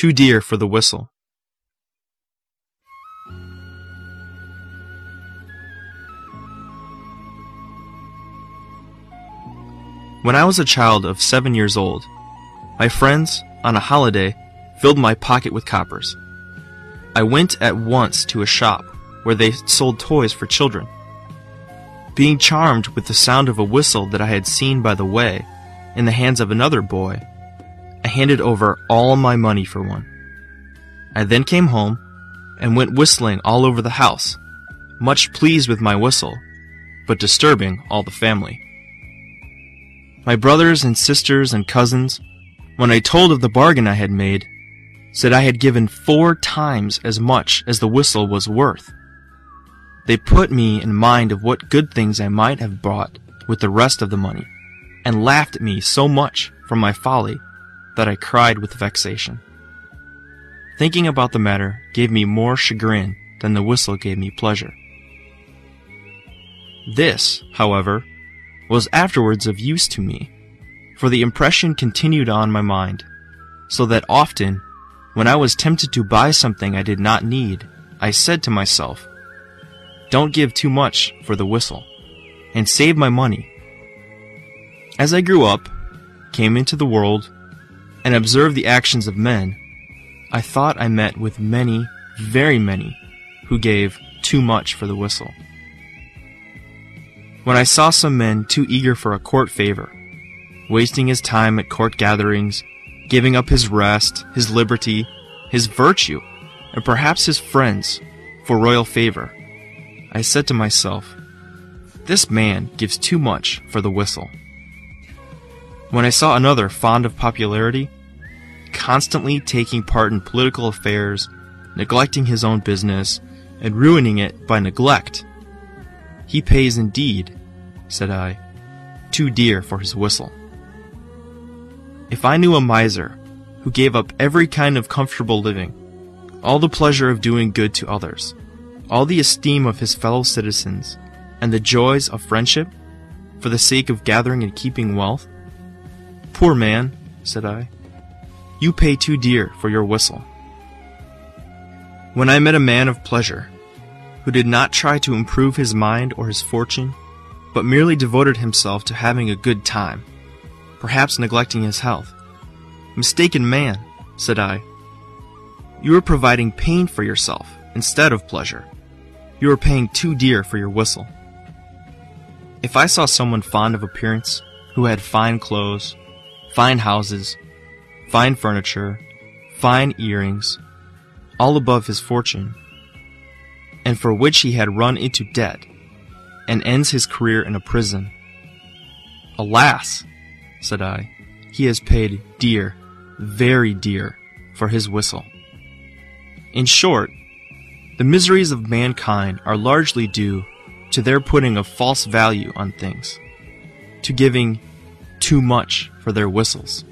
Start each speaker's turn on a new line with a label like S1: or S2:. S1: too dear for the whistle. When I was a child of seven years old, my friends, on a holiday, filled my pocket with coppers. I went at once to a shop where they sold toys for children. Being charmed with the sound of a whistle that I had seen by the way in the hands of another boy, I handed over all my money for one. I then came home and went whistling all over the house, much pleased with my whistle, but disturbing all the family. My brothers and sisters and cousins, when I told of the bargain I had made, said I had given four times as much as the whistle was worth. They put me in mind of what good things I might have bought with the rest of the money, and laughed at me so much for my folly that I cried with vexation. Thinking about the matter gave me more chagrin than the whistle gave me pleasure. This, however, was afterwards of use to me, for the impression continued on my mind, so that often, when I was tempted to buy something I did not need, I said to myself, Don't give too much for the whistle, and save my money. As I grew up, came into the world, and observed the actions of men, I thought I met with many, very many, who gave too much for the whistle. When I saw some men too eager for a court favor, wasting his time at court gatherings, giving up his rest, his liberty, his virtue, and perhaps his friends for royal favor, I said to myself, This man gives too much for the whistle when I saw another fond of popularity, constantly taking part in political affairs, neglecting his own business, and ruining it by neglect. He pays indeed, said I, too dear for his whistle. If I knew a miser who gave up every kind of comfortable living, all the pleasure of doing good to others, all the esteem of his fellow citizens, and the joys of friendship, for the sake of gathering and keeping wealth, Poor man, said I. You pay too dear for your whistle. When I met a man of pleasure, who did not try to improve his mind or his fortune, but merely devoted himself to having a good time, perhaps neglecting his health. Mistaken man, said I. You are providing pain for yourself instead of pleasure. You are paying too dear for your whistle. If I saw someone fond of appearance, who had fine clothes, fine houses, fine furniture, fine earrings, all above his fortune, and for which he had run into debt, and ends his career in a prison. Alas, said I, he has paid dear, very dear, for his whistle. In short, the miseries of mankind are largely due to their putting a false value on things, to giving too much for their whistles.